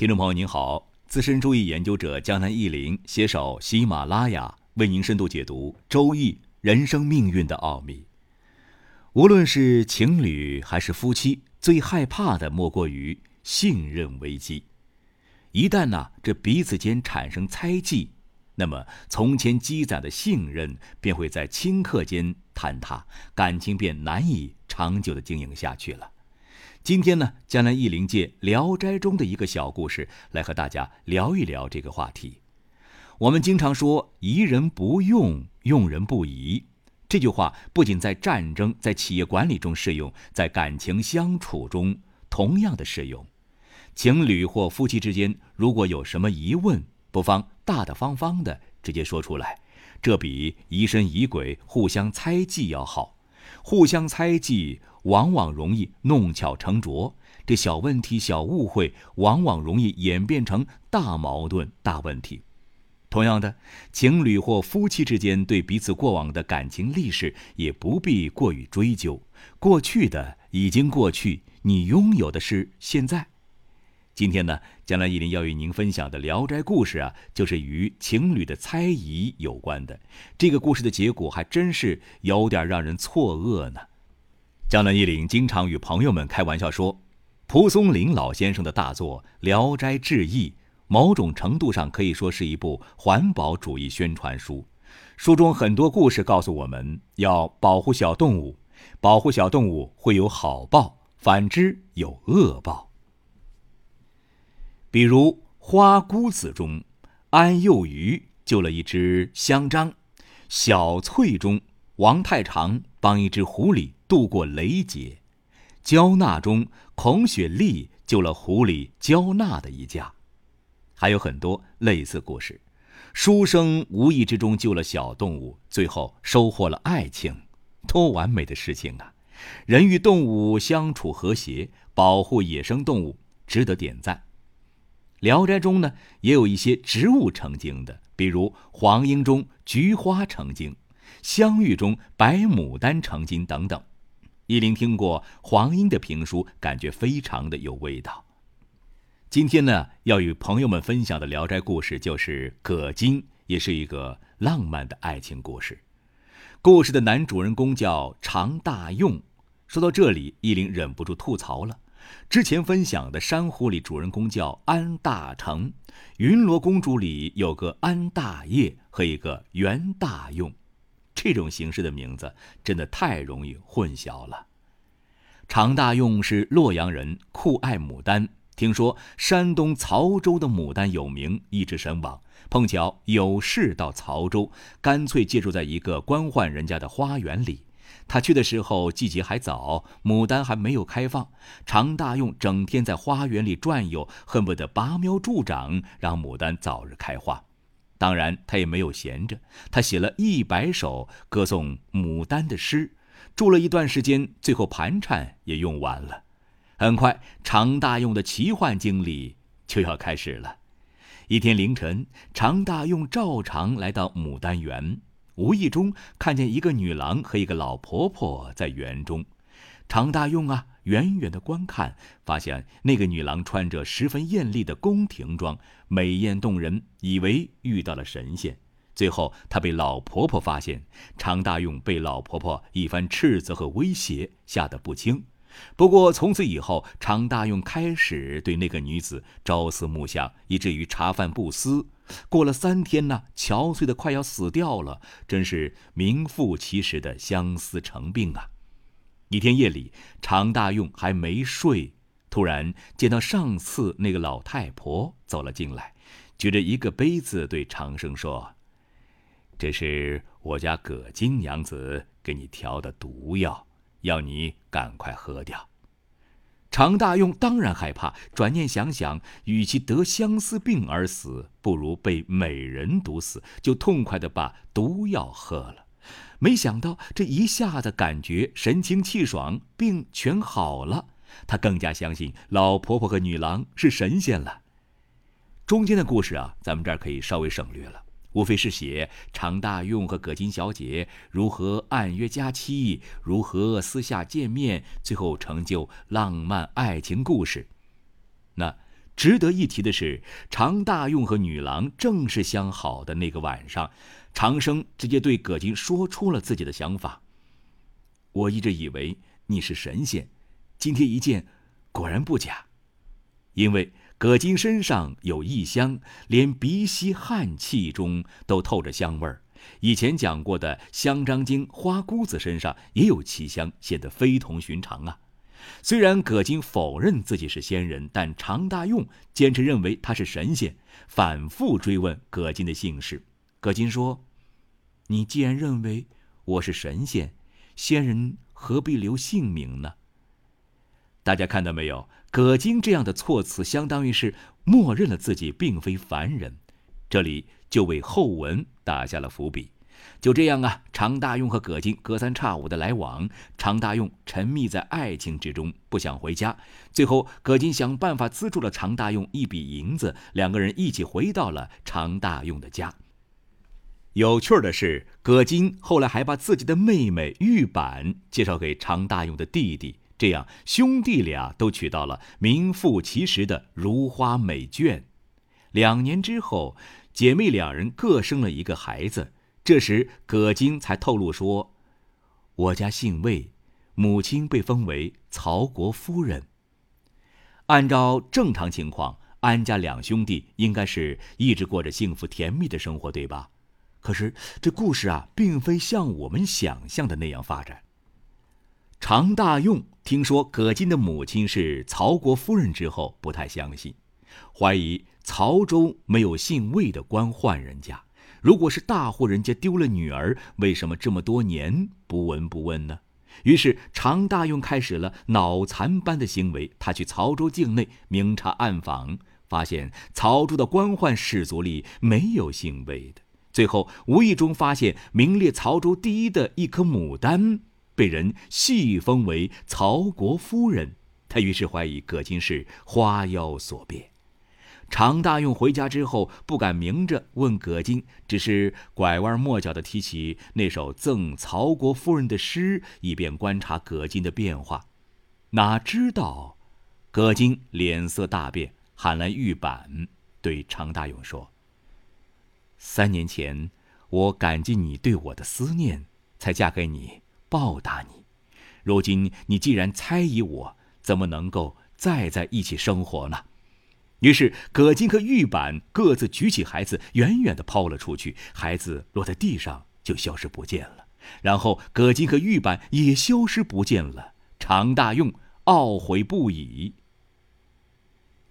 听众朋友您好，资深周易研究者江南忆林携手喜马拉雅为您深度解读周易人生命运的奥秘。无论是情侣还是夫妻，最害怕的莫过于信任危机。一旦呢，这彼此间产生猜忌，那么从前积攒的信任便会在顷刻间坍塌，感情便难以长久的经营下去了。今天呢，江南忆林借《聊斋》中的一个小故事来和大家聊一聊这个话题。我们经常说“疑人不用，用人不疑”，这句话不仅在战争、在企业管理中适用，在感情相处中同样的适用。情侣或夫妻之间，如果有什么疑问，不妨大大方方的直接说出来，这比疑神疑鬼、互相猜忌要好。互相猜忌。往往容易弄巧成拙，这小问题、小误会，往往容易演变成大矛盾、大问题。同样的，情侣或夫妻之间对彼此过往的感情历史也不必过于追究，过去的已经过去，你拥有的是现在。今天呢，江南一林要与您分享的《聊斋故事》啊，就是与情侣的猜疑有关的。这个故事的结果还真是有点让人错愕呢。江南一岭经常与朋友们开玩笑说，蒲松龄老先生的大作《聊斋志异》，某种程度上可以说是一部环保主义宣传书。书中很多故事告诉我们要保护小动物，保护小动物会有好报，反之有恶报。比如《花姑子》中，安幼鱼救了一只香樟；《小翠》中，王太常帮一只狐狸。渡过雷劫，焦娜中，孔雪莉救了狐狸焦娜的一家，还有很多类似故事。书生无意之中救了小动物，最后收获了爱情，多完美的事情啊！人与动物相处和谐，保护野生动物，值得点赞。《聊斋》中呢，也有一些植物成精的，比如黄莺中菊花成精，相遇中白牡丹成金等等。依林听过黄莺的评书，感觉非常的有味道。今天呢，要与朋友们分享的《聊斋》故事就是葛金，也是一个浪漫的爱情故事。故事的男主人公叫常大用。说到这里，依林忍不住吐槽了：之前分享的《珊瑚》里主人公叫安大成，《云罗公主》里有个安大业和一个袁大用。这种形式的名字真的太容易混淆了。常大用是洛阳人，酷爱牡丹。听说山东曹州的牡丹有名，一直神往。碰巧有事到曹州，干脆借住在一个官宦人家的花园里。他去的时候季节还早，牡丹还没有开放。常大用整天在花园里转悠，恨不得拔苗助长，让牡丹早日开花。当然，他也没有闲着，他写了一百首歌颂牡丹的诗，住了一段时间，最后盘缠也用完了。很快，常大用的奇幻经历就要开始了。一天凌晨，常大用照常来到牡丹园，无意中看见一个女郎和一个老婆婆在园中。常大用啊，远远的观看，发现那个女郎穿着十分艳丽的宫廷装，美艳动人，以为遇到了神仙。最后，他被老婆婆发现，常大用被老婆婆一番斥责和威胁，吓得不轻。不过，从此以后，常大用开始对那个女子朝思暮想，以至于茶饭不思。过了三天呢，憔悴的快要死掉了，真是名副其实的相思成病啊。一天夜里，常大用还没睡，突然见到上次那个老太婆走了进来，举着一个杯子对长生说：“这是我家葛金娘子给你调的毒药，要你赶快喝掉。”常大用当然害怕，转念想想，与其得相思病而死，不如被美人毒死，就痛快的把毒药喝了。没想到这一下子感觉神清气爽，病全好了。他更加相信老婆婆和女郎是神仙了。中间的故事啊，咱们这儿可以稍微省略了，无非是写常大用和葛金小姐如何暗约佳期，如何私下见面，最后成就浪漫爱情故事。那值得一提的是，常大用和女郎正是相好的那个晚上，长生直接对葛金说出了自己的想法。我一直以为你是神仙，今天一见，果然不假。因为葛金身上有异香，连鼻息汗气中都透着香味儿。以前讲过的香樟精花姑子身上也有奇香，显得非同寻常啊。虽然葛金否认自己是仙人，但常大用坚持认为他是神仙，反复追问葛金的姓氏。葛金说：“你既然认为我是神仙，仙人何必留姓名呢？”大家看到没有？葛金这样的措辞，相当于是默认了自己并非凡人，这里就为后文打下了伏笔。就这样啊，常大用和葛金隔三差五的来往。常大用沉迷在爱情之中，不想回家。最后，葛金想办法资助了常大用一笔银子，两个人一起回到了常大用的家。有趣的是，葛金后来还把自己的妹妹玉板介绍给常大用的弟弟，这样兄弟俩都娶到了名副其实的如花美眷。两年之后，姐妹两人各生了一个孩子。这时，葛金才透露说：“我家姓魏，母亲被封为曹国夫人。按照正常情况，安家两兄弟应该是一直过着幸福甜蜜的生活，对吧？可是这故事啊，并非像我们想象的那样发展。常大用听说葛金的母亲是曹国夫人之后，不太相信，怀疑曹州没有姓魏的官宦人家。”如果是大户人家丢了女儿，为什么这么多年不闻不问呢？于是常大用开始了脑残般的行为。他去曹州境内明察暗访，发现曹州的官宦士族里没有姓魏的。最后无意中发现名列曹州第一的一颗牡丹被人戏封为曹国夫人，他于是怀疑葛金是花妖所变。常大用回家之后不敢明着问葛金，只是拐弯抹角地提起那首赠曹国夫人的诗，以便观察葛金的变化。哪知道，葛金脸色大变，喊来玉板，对常大用说：“三年前，我感激你对我的思念，才嫁给你报答你。如今你既然猜疑我，怎么能够再在一起生活呢？”于是，葛金和玉板各自举起孩子，远远地抛了出去。孩子落在地上，就消失不见了。然后，葛金和玉板也消失不见了。常大用懊悔不已。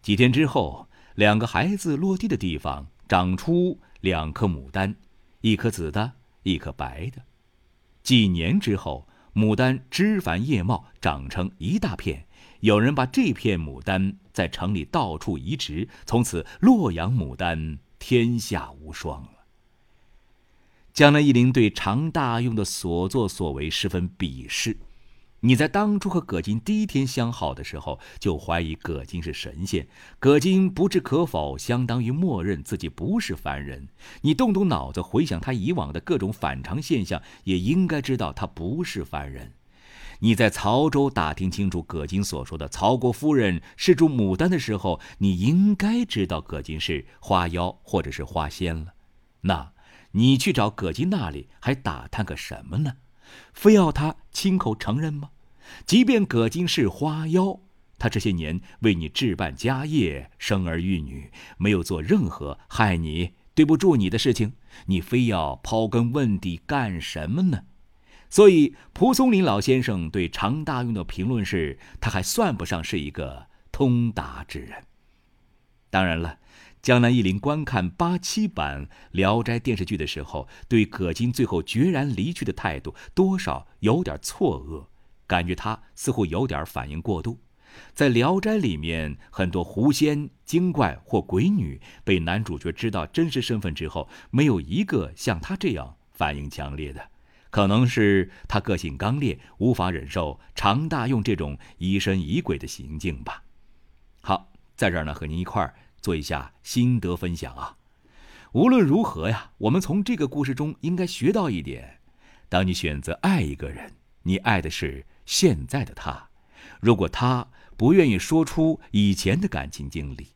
几天之后，两个孩子落地的地方长出两颗牡丹，一颗紫的，一颗白的。几年之后，牡丹枝繁叶茂，长成一大片。有人把这片牡丹在城里到处移植，从此洛阳牡丹天下无双了。江南一林对常大用的所作所为十分鄙视。你在当初和葛金第一天相好的时候就怀疑葛金是神仙，葛金不置可否，相当于默认自己不是凡人。你动动脑子回想他以往的各种反常现象，也应该知道他不是凡人。你在曹州打听清楚葛金所说的曹国夫人是株牡丹的时候，你应该知道葛金是花妖或者是花仙了。那，你去找葛金那里还打探个什么呢？非要他亲口承认吗？即便葛金是花妖，他这些年为你置办家业、生儿育女，没有做任何害你、对不住你的事情，你非要刨根问底干什么呢？所以，蒲松龄老先生对常大用的评论是：他还算不上是一个通达之人。当然了，江南一林观看八七版《聊斋》电视剧的时候，对葛金最后决然离去的态度，多少有点错愕，感觉他似乎有点反应过度。在《聊斋》里面，很多狐仙、精怪或鬼女被男主角知道真实身份之后，没有一个像他这样反应强烈的。可能是他个性刚烈，无法忍受常大用这种疑神疑鬼的行径吧。好，在这儿呢，和您一块儿做一下心得分享啊。无论如何呀，我们从这个故事中应该学到一点：当你选择爱一个人，你爱的是现在的他。如果他不愿意说出以前的感情经历，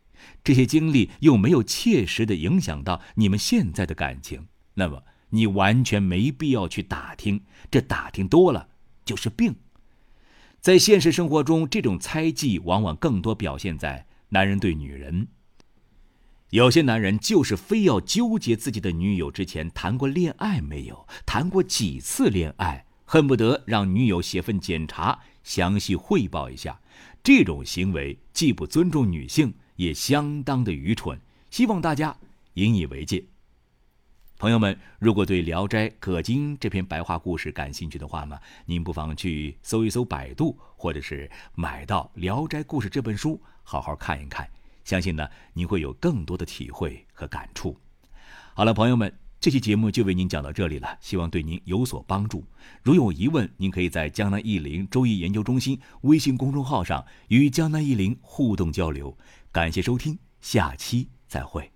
这些经历又没有切实的影响到你们现在的感情，那么你完全没必要去打听。这打听多了就是病。在现实生活中，这种猜忌往往更多表现在男人对女人。有些男人就是非要纠结自己的女友之前谈过恋爱没有，谈过几次恋爱，恨不得让女友写份检查，详细汇报一下。这种行为既不尊重女性，也相当的愚蠢。希望大家引以为戒。朋友们，如果对《聊斋葛金》这篇白话故事感兴趣的话呢，您不妨去搜一搜百度，或者是买到《聊斋故事》这本书，好好看一看。相信呢，您会有更多的体会和感触。好了，朋友们，这期节目就为您讲到这里了，希望对您有所帮助。如有疑问，您可以在江南易林周易研究中心微信公众号上与江南易林互动交流。感谢收听，下期再会。